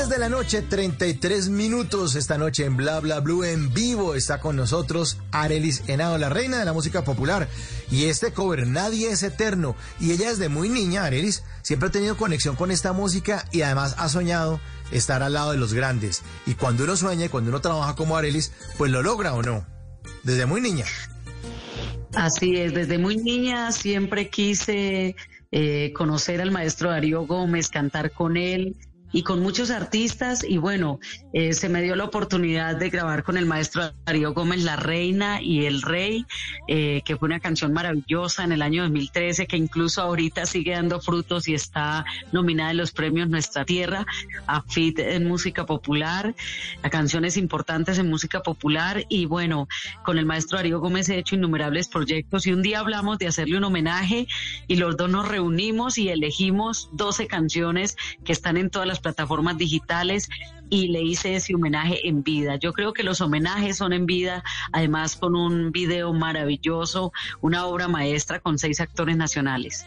10 de la noche, 33 minutos. Esta noche en Bla Bla Blue en vivo está con nosotros Arelis Henao, la reina de la música popular. Y este cover, Nadie es Eterno. Y ella desde muy niña, Arelis, siempre ha tenido conexión con esta música y además ha soñado estar al lado de los grandes. Y cuando uno sueña y cuando uno trabaja como Arelis, pues lo logra o no. Desde muy niña. Así es, desde muy niña siempre quise eh, conocer al maestro Darío Gómez, cantar con él y con muchos artistas. Y bueno, eh, se me dio la oportunidad de grabar con el maestro Darío Gómez La Reina y El Rey, eh, que fue una canción maravillosa en el año 2013 que incluso ahorita sigue dando frutos y está nominada en los premios Nuestra Tierra a FIT en música popular, a canciones importantes en música popular. Y bueno, con el maestro Darío Gómez he hecho innumerables proyectos y un día hablamos de hacerle un homenaje y los dos nos reunimos y elegimos 12 canciones que están en todas las plataformas digitales y le hice ese homenaje en vida. Yo creo que los homenajes son en vida, además con un video maravilloso, una obra maestra con seis actores nacionales.